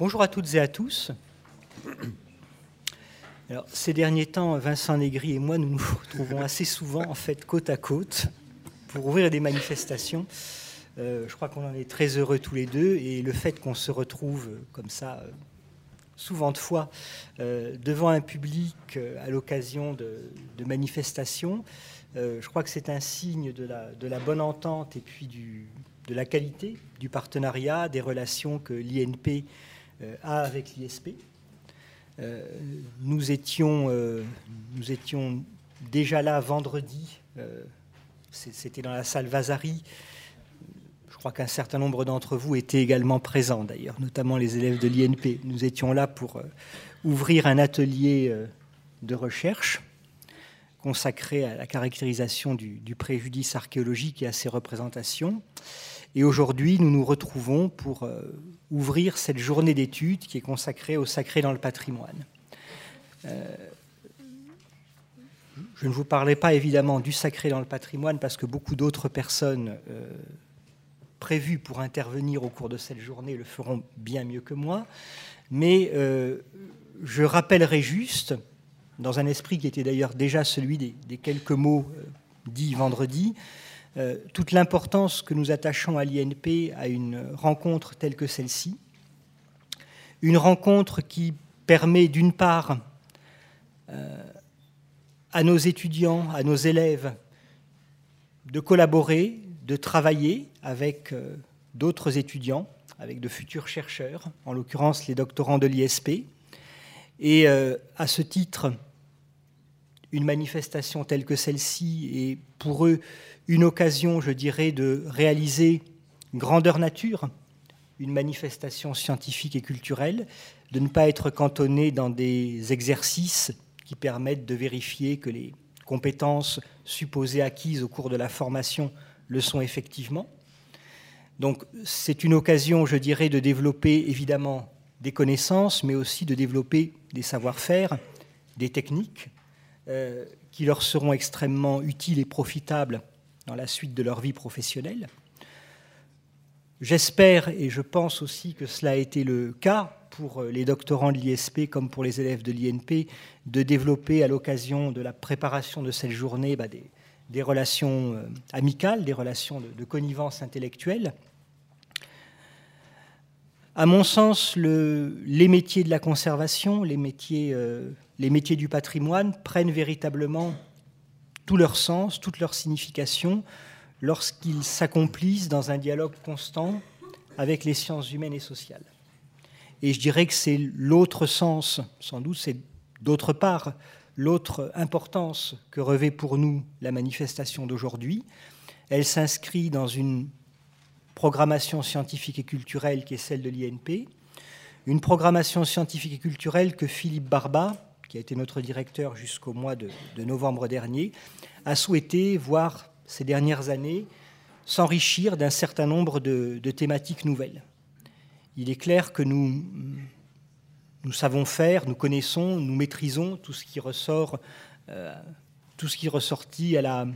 Bonjour à toutes et à tous. Ces derniers temps, Vincent Négri et moi, nous nous retrouvons assez souvent, en fait, côte à côte, pour ouvrir des manifestations. Euh, je crois qu'on en est très heureux tous les deux, et le fait qu'on se retrouve comme ça, euh, souvent de fois, euh, devant un public à l'occasion de, manifestations, je crois que c'est un signe de la, bonne entente et puis de la qualité du partenariat, des relations que l'INP euh, avec l'ISP. Euh, nous, étions, euh, nous étions déjà là vendredi, c'était dans la salle Vasari. Je crois qu'un certain nombre d'entre vous étaient également présents d'ailleurs, notamment les élèves de l'INP. Nous étions là pour ouvrir un atelier de recherche consacré à la caractérisation du, du, préjudice archéologique et à ses représentations. Et aujourd'hui, nous nous retrouvons pour euh, ouvrir cette journée d'études qui est consacrée au sacré dans le patrimoine. Euh, je ne vous parlais pas évidemment du sacré dans le patrimoine parce que beaucoup d'autres personnes euh, prévues pour intervenir au cours de cette journée le feront bien mieux que moi. Mais je rappellerai juste, dans un esprit qui était d'ailleurs déjà celui des, des quelques mots dits vendredi, euh, toute l'importance que nous attachons à l'INP à une rencontre telle que celle-ci. Une rencontre qui permet d'une part euh, à nos étudiants, à nos élèves, de collaborer, de travailler avec euh, d'autres étudiants, avec de futurs chercheurs, en l'occurrence les doctorants de l'ISP. Et à ce titre, une manifestation telle que celle-ci est pour eux une occasion, je dirais, de réaliser grandeur nature, une manifestation scientifique et culturelle, de ne pas être cantonné dans des exercices qui permettent de vérifier que les compétences supposées acquises au cours de la formation le sont effectivement. Donc c'est une occasion, je dirais, de développer évidemment des connaissances, mais aussi de développer des savoir-faire, des techniques euh, qui leur seront extrêmement utiles et profitables dans la suite de leur vie professionnelle. J'espère et je pense aussi que cela a été le cas pour les doctorants de l'ISP comme pour les élèves de l'INP, de développer à l'occasion de la préparation de cette journée bah, des, relations euh, amicales, des relations de, connivence intellectuelle. À mon sens, les métiers de la conservation, les métiers, euh, les métiers du patrimoine prennent véritablement tout leur sens, toute leur signification lorsqu'ils s'accomplissent dans un dialogue constant avec les sciences humaines et sociales. Et je dirais que c'est l'autre sens, sans doute, c'est d'autre part l'autre importance que revêt pour nous la manifestation d'aujourd'hui. Elle s'inscrit dans une programmation scientifique et culturelle qui est celle de l'INP, une programmation scientifique et culturelle que Philippe Barba, qui a été notre directeur jusqu'au mois de, novembre dernier, a souhaité voir ces dernières années s'enrichir d'un certain nombre de, thématiques nouvelles. Il est clair que nous, nous savons faire, nous connaissons, nous maîtrisons tout ce qui ressort, euh, tout ce qui est ressorti à la,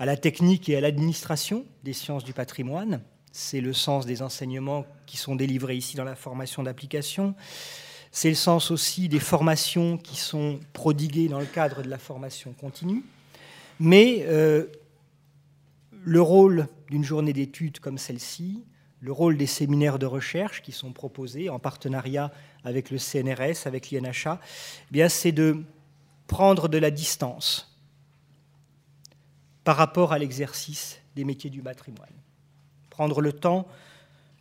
à la technique et à l'administration des sciences du patrimoine. C'est le sens des enseignements qui sont délivrés ici dans la formation d'application. C'est le sens aussi des formations qui sont prodiguées dans le cadre de la formation continue. Mais euh, le rôle d'une journée d'études comme celle-ci, le rôle des séminaires de recherche qui sont proposés en partenariat avec le CNRS, avec l'INHA, eh c'est de prendre de la distance par rapport à l'exercice des métiers du patrimoine. Prendre le temps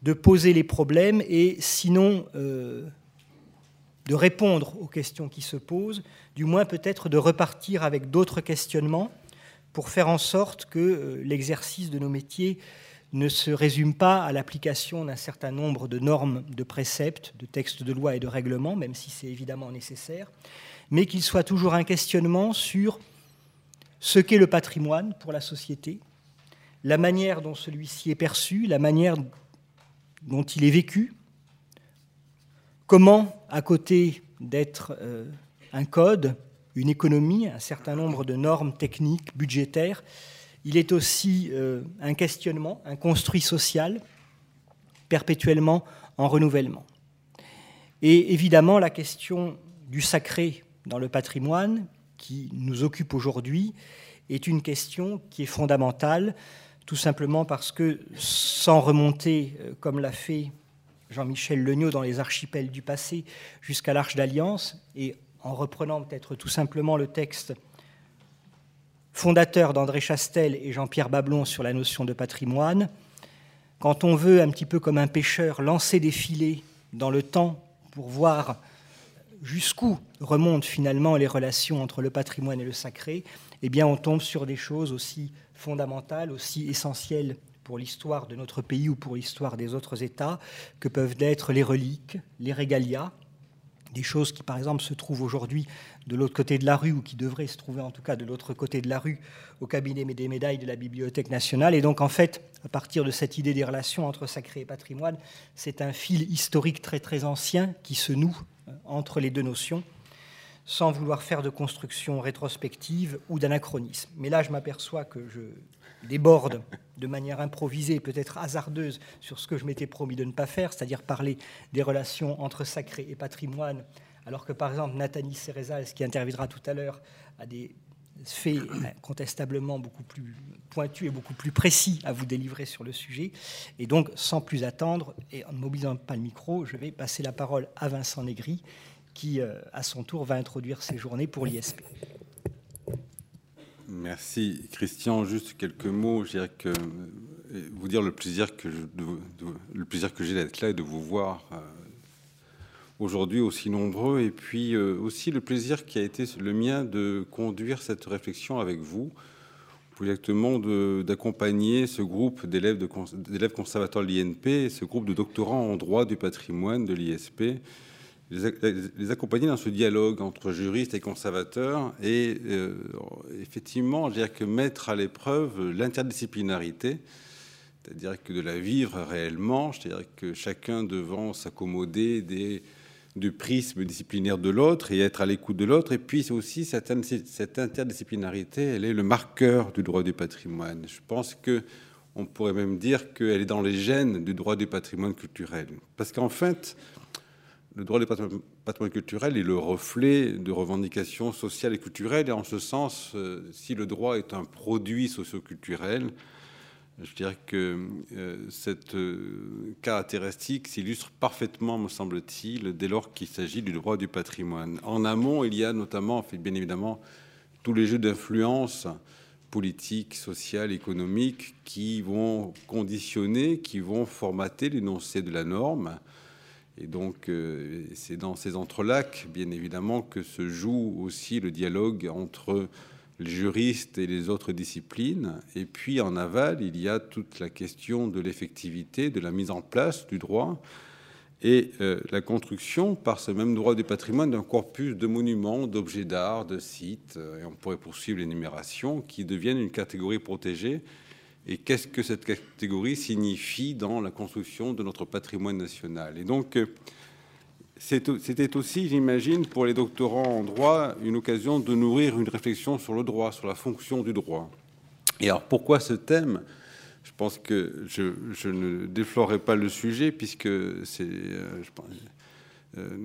de poser les problèmes et sinon euh, de répondre aux questions qui se posent, du moins peut-être de repartir avec d'autres questionnements pour faire en sorte que euh, l'exercice de nos métiers ne se résume pas à l'application d'un certain nombre de normes, de préceptes, de textes de loi et de règlements, même si c'est évidemment nécessaire, mais qu'il soit toujours un questionnement sur ce qu'est le patrimoine pour la société, la manière dont celui-ci est perçu, la manière dont il est vécu, Comment, à côté d'être euh, un code, une économie, un certain nombre de normes techniques, budgétaires, il est aussi euh, un questionnement, un construit social perpétuellement en renouvellement. Et évidemment, la question du sacré dans le patrimoine qui nous occupe aujourd'hui est une question qui est fondamentale, tout simplement parce que sans remonter, euh, comme l'a fait Jean-Michel Legnaud dans les archipels du passé, jusqu'à l'Arche d'Alliance, et en reprenant peut-être tout simplement le texte fondateur d'André Chastel et Jean-Pierre Bablon sur la notion de patrimoine, quand on veut, un petit peu comme un pêcheur, lancer des filets dans le temps pour voir jusqu'où remontent finalement les relations entre le patrimoine et le sacré, eh bien on tombe sur des choses aussi fondamentales, aussi essentielles pour l'histoire de notre pays ou pour l'histoire des autres États, que peuvent être les reliques, les régalias, des choses qui, par exemple, se trouvent aujourd'hui de l'autre côté de la rue, ou qui devraient se trouver en tout cas de l'autre côté de la rue, au cabinet des médailles de la Bibliothèque nationale. Et donc, en fait, à partir de cette idée des relations entre sacré et patrimoine, c'est un fil historique très très ancien qui se noue euh, entre les deux notions, sans vouloir faire de construction rétrospective ou d'anachronisme. Mais là, je m'aperçois que je déborde de manière improvisée, peut-être hasardeuse, sur ce que je m'étais promis de ne pas faire, c'est-à-dire parler des relations entre sacré et patrimoine, alors que par exemple Nathalie Cérezal, qui interviendra tout à l'heure, a des faits incontestablement beaucoup plus pointus et beaucoup plus précis à vous délivrer sur le sujet. Et donc, sans plus attendre, et en ne mobilisant pas le micro, je vais passer la parole à Vincent Négri, qui, euh, à son tour, va introduire ces journées pour l'ISP. Merci Christian. Juste quelques mots. Je dirais que euh, vous dire le plaisir que le plaisir que j'ai d'être là et de vous voir euh, aujourd'hui aussi nombreux, et puis euh, aussi le plaisir qui a été le mien de conduire cette réflexion avec vous, plus exactement d'accompagner ce groupe d'élèves conservateurs de l'INP, ce groupe de doctorants en droit du patrimoine de l'ISP les accompagner dans ce dialogue entre juristes et conservateurs et euh, effectivement, je dirais que mettre à l'épreuve l'interdisciplinarité, c'est-à-dire que de la vivre réellement, c'est-à-dire que chacun devant s'accommoder des du prisme disciplinaire de l'autre et être à l'écoute de l'autre. Et puis aussi cette, cette interdisciplinarité, elle est le marqueur du droit du patrimoine. Je pense que on pourrait même dire qu'elle est dans les gènes du droit du patrimoine culturel. Parce qu'en fait, le droit du patrimoine culturel est le reflet de revendications sociales et culturelles. Et en ce sens, euh, si le droit est un produit socioculturel, je dirais que euh, cette euh, caractéristique s'illustre parfaitement, me semble-t-il, dès lors qu'il s'agit du droit du patrimoine. En amont, il y a notamment, bien évidemment, tous les jeux d'influence politique, sociale, économique qui vont conditionner, qui vont formater l'énoncé de la norme et donc, euh, c'est dans ces entrelacs, bien évidemment, que se joue aussi le dialogue entre les juristes et les autres disciplines. Et puis, en aval, il y a toute la question de l'effectivité, de la mise en place du droit et euh, la construction par ce même droit du patrimoine d'un corpus de monuments, d'objets d'art, de sites, et on pourrait poursuivre l'énumération, qui deviennent une catégorie protégée et qu'est-ce que cette catégorie signifie dans la construction de notre patrimoine national? Et donc, euh, c'était aussi, j'imagine, pour les doctorants en droit, une occasion de nourrir une réflexion sur le droit, sur la fonction du droit. Et alors, pourquoi ce thème? Je pense que je, ne déflorerai pas le sujet, puisque c'est, euh, euh,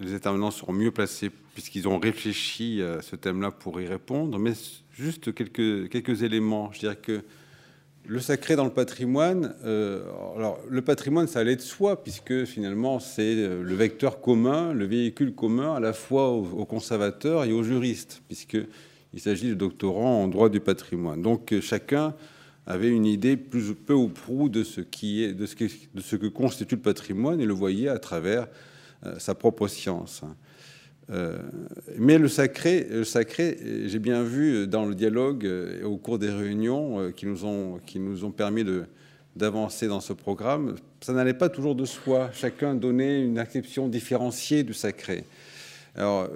les intervenants seront mieux placés, puisqu'ils ont réfléchi à ce thème-là pour y répondre. Mais juste quelques, quelques éléments. Je dirais que le sacré dans le patrimoine, euh, alors le patrimoine, ça allait de soi, puisque finalement c'est euh, le vecteur commun, le véhicule commun à la fois aux, conservateurs et aux juristes, puisqu'il s'agit de doctorants en droit du patrimoine. Donc euh, chacun avait une idée plus peu ou prou de ce, qui est, de ce, de ce que constitue le patrimoine et le voyait à travers sa propre science. Euh, mais le sacré, le sacré j'ai bien vu dans le dialogue euh, au cours des réunions euh, qui nous ont, qui nous ont permis d'avancer dans ce programme, ça n'allait pas toujours de soi. Chacun donnait une acception différenciée du sacré. Alors,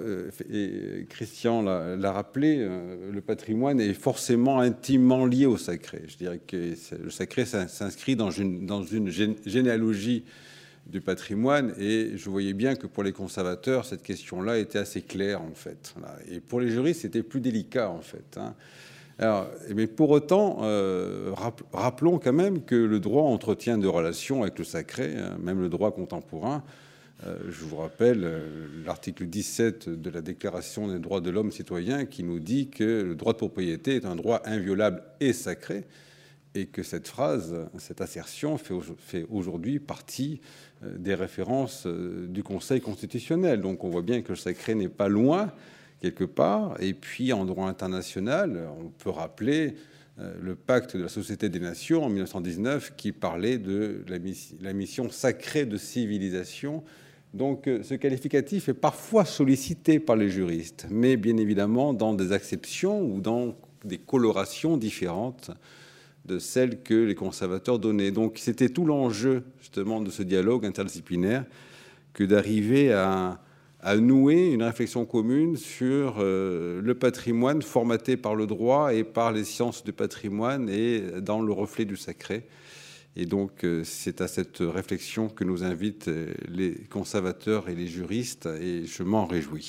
et Christian l'a rappelé, le patrimoine est forcément intimement lié au sacré. Je dirais que le sacré s'inscrit dans une, dans une généalogie du patrimoine. Et je voyais bien que pour les conservateurs, cette question-là était assez claire, en fait. Et pour les juristes, c'était plus délicat, en fait. Hein. Mais pour autant, euh, rappelons quand même que le droit entretient des relations avec le sacré, hein, même le droit contemporain. Euh, je vous rappelle euh, l'article 17 de la Déclaration des droits de l'homme citoyen qui nous dit que le droit de propriété est un droit inviolable et sacré et que cette phrase, cette assertion fait aujourd'hui partie euh, des références du Conseil constitutionnel. Donc on voit bien que le sacré n'est pas loin quelque part. Et puis en droit international, on peut rappeler le pacte de la Société des Nations en 1919 qui parlait de la mission sacrée de civilisation donc euh, ce qualificatif est parfois sollicité par les juristes, mais bien évidemment dans des exceptions ou dans des colorations différentes de celles que les conservateurs donnaient. Donc c'était tout l'enjeu justement de ce dialogue interdisciplinaire que d'arriver à, nouer une réflexion commune sur euh, le patrimoine formaté par le droit et par les sciences du patrimoine et dans le reflet du sacré. Et donc, euh, c'est à cette réflexion que nous invitent euh, les conservateurs et les juristes, et je m'en réjouis.